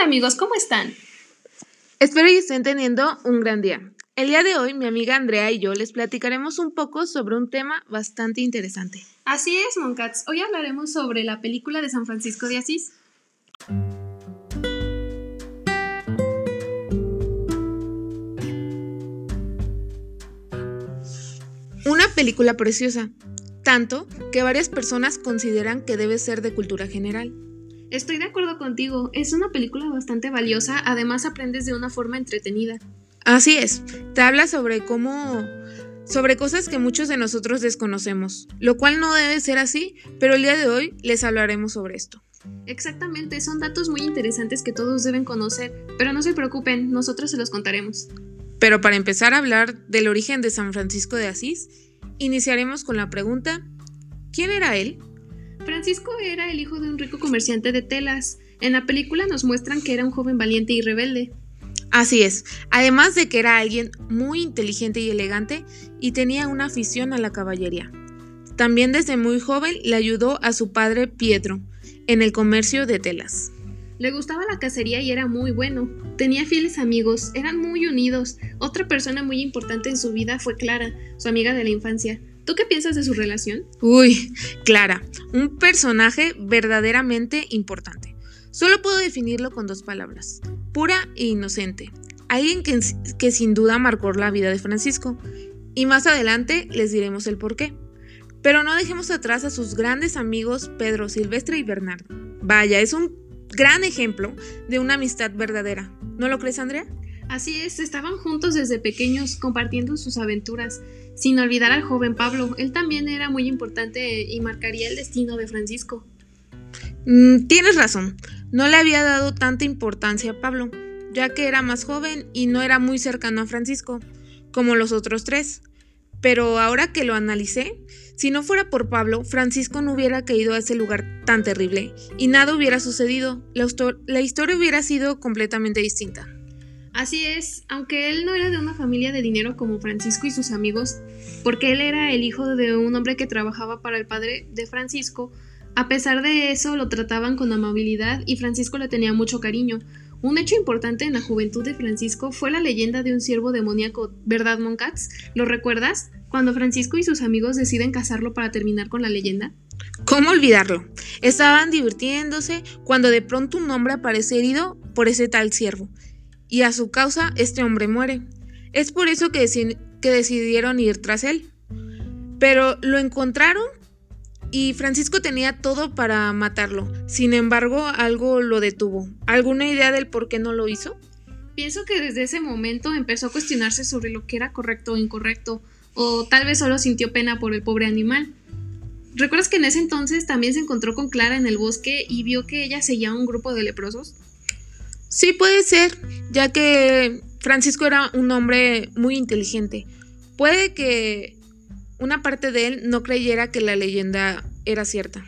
Hola amigos, ¿cómo están? Espero que estén teniendo un gran día. El día de hoy mi amiga Andrea y yo les platicaremos un poco sobre un tema bastante interesante. Así es, Moncats. Hoy hablaremos sobre la película de San Francisco de Asís. Una película preciosa, tanto que varias personas consideran que debe ser de cultura general. Estoy de acuerdo contigo, es una película bastante valiosa, además aprendes de una forma entretenida. Así es, te habla sobre cómo sobre cosas que muchos de nosotros desconocemos, lo cual no debe ser así, pero el día de hoy les hablaremos sobre esto. Exactamente, son datos muy interesantes que todos deben conocer, pero no se preocupen, nosotros se los contaremos. Pero para empezar a hablar del origen de San Francisco de Asís, iniciaremos con la pregunta, ¿quién era él? Francisco era el hijo de un rico comerciante de telas. En la película nos muestran que era un joven valiente y rebelde. Así es, además de que era alguien muy inteligente y elegante y tenía una afición a la caballería. También desde muy joven le ayudó a su padre Pietro en el comercio de telas. Le gustaba la cacería y era muy bueno. Tenía fieles amigos, eran muy unidos. Otra persona muy importante en su vida fue Clara, su amiga de la infancia. ¿Tú qué piensas de su relación? Uy, Clara, un personaje verdaderamente importante. Solo puedo definirlo con dos palabras, pura e inocente. Alguien que, que sin duda marcó la vida de Francisco. Y más adelante les diremos el por qué. Pero no dejemos atrás a sus grandes amigos Pedro, Silvestre y Bernardo. Vaya, es un gran ejemplo de una amistad verdadera. ¿No lo crees, Andrea? Así es, estaban juntos desde pequeños compartiendo sus aventuras, sin olvidar al joven Pablo. Él también era muy importante y marcaría el destino de Francisco. Mm, tienes razón, no le había dado tanta importancia a Pablo, ya que era más joven y no era muy cercano a Francisco, como los otros tres. Pero ahora que lo analicé, si no fuera por Pablo, Francisco no hubiera caído a ese lugar tan terrible y nada hubiera sucedido. La, la historia hubiera sido completamente distinta. Así es, aunque él no era de una familia de dinero como Francisco y sus amigos, porque él era el hijo de un hombre que trabajaba para el padre de Francisco, a pesar de eso lo trataban con amabilidad y Francisco le tenía mucho cariño. Un hecho importante en la juventud de Francisco fue la leyenda de un ciervo demoníaco, ¿verdad, Moncats? ¿Lo recuerdas? Cuando Francisco y sus amigos deciden casarlo para terminar con la leyenda. ¿Cómo olvidarlo? Estaban divirtiéndose cuando de pronto un hombre aparece herido por ese tal ciervo y a su causa este hombre muere. Es por eso que, que decidieron ir tras él. Pero lo encontraron y Francisco tenía todo para matarlo. Sin embargo, algo lo detuvo. ¿Alguna idea del por qué no lo hizo? Pienso que desde ese momento empezó a cuestionarse sobre lo que era correcto o incorrecto, o tal vez solo sintió pena por el pobre animal. ¿Recuerdas que en ese entonces también se encontró con Clara en el bosque y vio que ella seguía a un grupo de leprosos? Sí, puede ser, ya que Francisco era un hombre muy inteligente. Puede que una parte de él no creyera que la leyenda era cierta.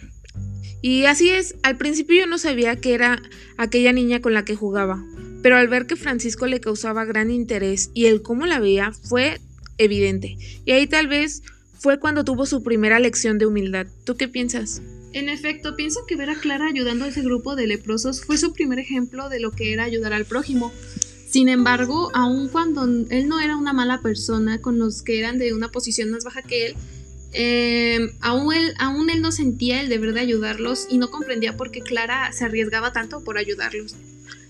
Y así es, al principio yo no sabía que era aquella niña con la que jugaba, pero al ver que Francisco le causaba gran interés y el cómo la veía fue evidente. Y ahí tal vez fue cuando tuvo su primera lección de humildad. ¿Tú qué piensas? En efecto, pienso que ver a Clara ayudando a ese grupo de leprosos fue su primer ejemplo de lo que era ayudar al prójimo. Sin embargo, aun cuando él no era una mala persona con los que eran de una posición más baja que él, eh, aún, él, aún él no sentía el deber de ayudarlos y no comprendía por qué Clara se arriesgaba tanto por ayudarlos.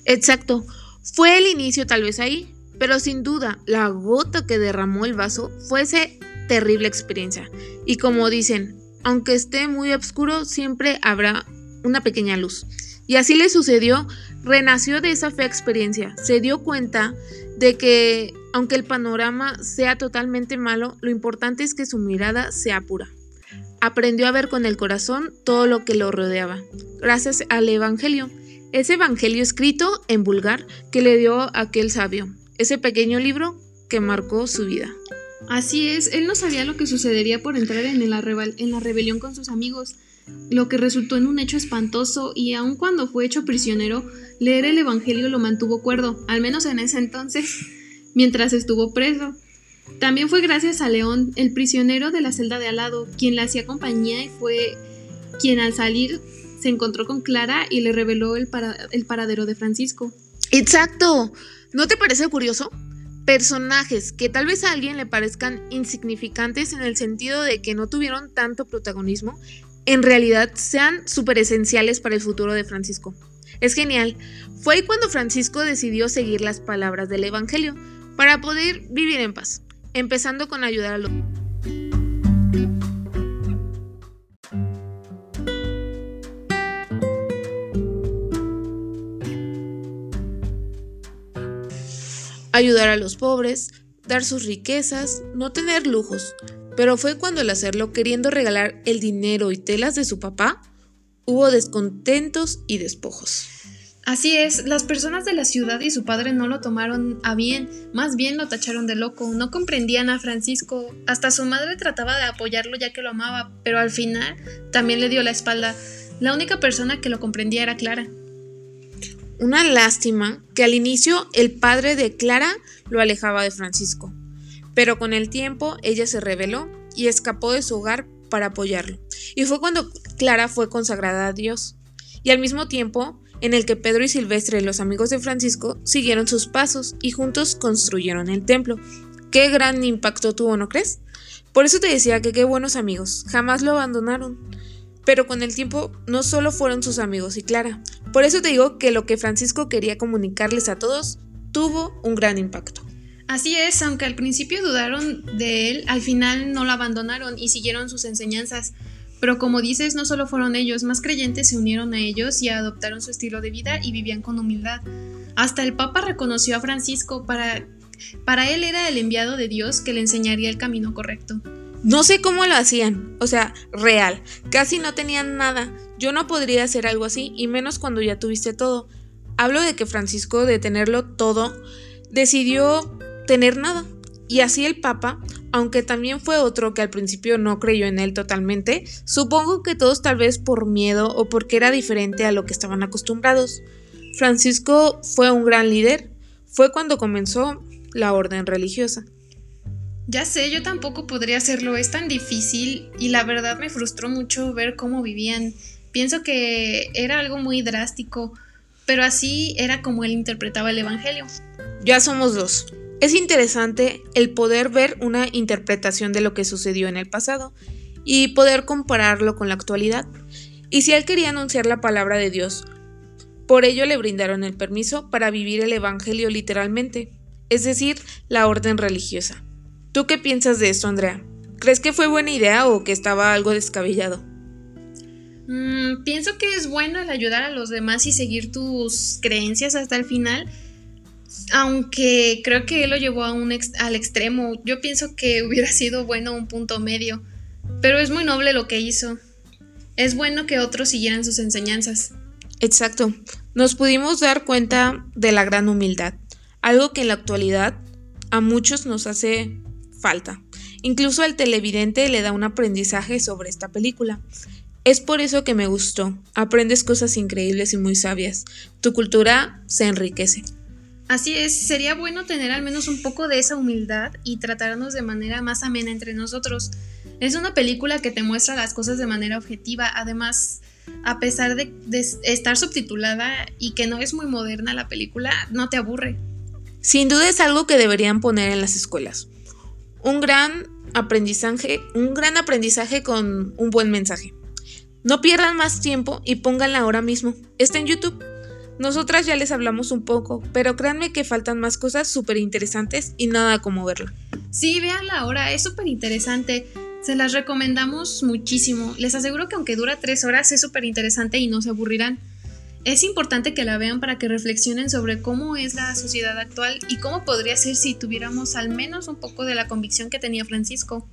Exacto, fue el inicio tal vez ahí, pero sin duda la gota que derramó el vaso fue esa terrible experiencia. Y como dicen, aunque esté muy oscuro, siempre habrá una pequeña luz. Y así le sucedió, renació de esa fea experiencia, se dio cuenta de que aunque el panorama sea totalmente malo, lo importante es que su mirada sea pura. Aprendió a ver con el corazón todo lo que lo rodeaba, gracias al Evangelio, ese Evangelio escrito en vulgar que le dio aquel sabio, ese pequeño libro que marcó su vida. Así es, él no sabía lo que sucedería por entrar en la, en la rebelión con sus amigos, lo que resultó en un hecho espantoso y aun cuando fue hecho prisionero, leer el Evangelio lo mantuvo cuerdo, al menos en ese entonces, mientras estuvo preso. También fue gracias a León, el prisionero de la celda de al lado, quien le hacía compañía y fue quien al salir se encontró con Clara y le reveló el, el paradero de Francisco. Exacto. ¿No te parece curioso? Personajes que tal vez a alguien le parezcan insignificantes en el sentido de que no tuvieron tanto protagonismo, en realidad sean súper esenciales para el futuro de Francisco. Es genial. Fue cuando Francisco decidió seguir las palabras del Evangelio para poder vivir en paz, empezando con ayudar a los... ayudar a los pobres, dar sus riquezas, no tener lujos. Pero fue cuando al hacerlo, queriendo regalar el dinero y telas de su papá, hubo descontentos y despojos. Así es, las personas de la ciudad y su padre no lo tomaron a bien, más bien lo tacharon de loco, no comprendían a Francisco, hasta su madre trataba de apoyarlo ya que lo amaba, pero al final también le dio la espalda. La única persona que lo comprendía era Clara. Una lástima que al inicio el padre de Clara lo alejaba de Francisco, pero con el tiempo ella se rebeló y escapó de su hogar para apoyarlo. Y fue cuando Clara fue consagrada a Dios. Y al mismo tiempo en el que Pedro y Silvestre, los amigos de Francisco, siguieron sus pasos y juntos construyeron el templo. Qué gran impacto tuvo, ¿no crees? Por eso te decía que qué buenos amigos, jamás lo abandonaron. Pero con el tiempo no solo fueron sus amigos y Clara. Por eso te digo que lo que Francisco quería comunicarles a todos tuvo un gran impacto. Así es, aunque al principio dudaron de él, al final no lo abandonaron y siguieron sus enseñanzas. Pero como dices, no solo fueron ellos, más creyentes se unieron a ellos y adoptaron su estilo de vida y vivían con humildad. Hasta el Papa reconoció a Francisco para... Para él era el enviado de Dios que le enseñaría el camino correcto. No sé cómo lo hacían, o sea, real, casi no tenían nada. Yo no podría hacer algo así, y menos cuando ya tuviste todo. Hablo de que Francisco, de tenerlo todo, decidió tener nada. Y así el Papa, aunque también fue otro que al principio no creyó en él totalmente, supongo que todos tal vez por miedo o porque era diferente a lo que estaban acostumbrados. Francisco fue un gran líder, fue cuando comenzó la orden religiosa. Ya sé, yo tampoco podría hacerlo, es tan difícil y la verdad me frustró mucho ver cómo vivían. Pienso que era algo muy drástico, pero así era como él interpretaba el Evangelio. Ya somos dos. Es interesante el poder ver una interpretación de lo que sucedió en el pasado y poder compararlo con la actualidad. Y si él quería anunciar la palabra de Dios, por ello le brindaron el permiso para vivir el Evangelio literalmente, es decir, la orden religiosa. ¿Tú qué piensas de esto, Andrea? ¿Crees que fue buena idea o que estaba algo descabellado? Mm, pienso que es bueno el ayudar a los demás y seguir tus creencias hasta el final, aunque creo que él lo llevó a un al extremo. Yo pienso que hubiera sido bueno un punto medio, pero es muy noble lo que hizo. Es bueno que otros siguieran sus enseñanzas. Exacto. Nos pudimos dar cuenta de la gran humildad, algo que en la actualidad a muchos nos hace falta. Incluso al televidente le da un aprendizaje sobre esta película. Es por eso que me gustó. Aprendes cosas increíbles y muy sabias. Tu cultura se enriquece. Así es, sería bueno tener al menos un poco de esa humildad y tratarnos de manera más amena entre nosotros. Es una película que te muestra las cosas de manera objetiva, además, a pesar de, de estar subtitulada y que no es muy moderna la película, no te aburre. Sin duda es algo que deberían poner en las escuelas un gran aprendizaje, un gran aprendizaje con un buen mensaje. No pierdan más tiempo y pónganla ahora mismo. Está en YouTube. Nosotras ya les hablamos un poco, pero créanme que faltan más cosas súper interesantes y nada como verla. Sí, véanla ahora, es súper interesante. Se las recomendamos muchísimo. Les aseguro que aunque dura tres horas es súper interesante y no se aburrirán. Es importante que la vean para que reflexionen sobre cómo es la sociedad actual y cómo podría ser si tuviéramos al menos un poco de la convicción que tenía Francisco.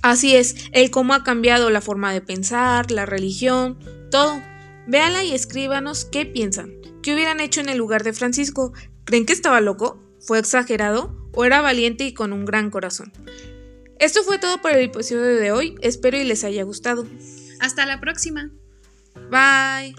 Así es, el cómo ha cambiado la forma de pensar, la religión, todo. Véanla y escríbanos qué piensan. ¿Qué hubieran hecho en el lugar de Francisco? ¿Creen que estaba loco? ¿Fue exagerado? ¿O era valiente y con un gran corazón? Esto fue todo por el episodio de hoy. Espero y les haya gustado. Hasta la próxima. Bye.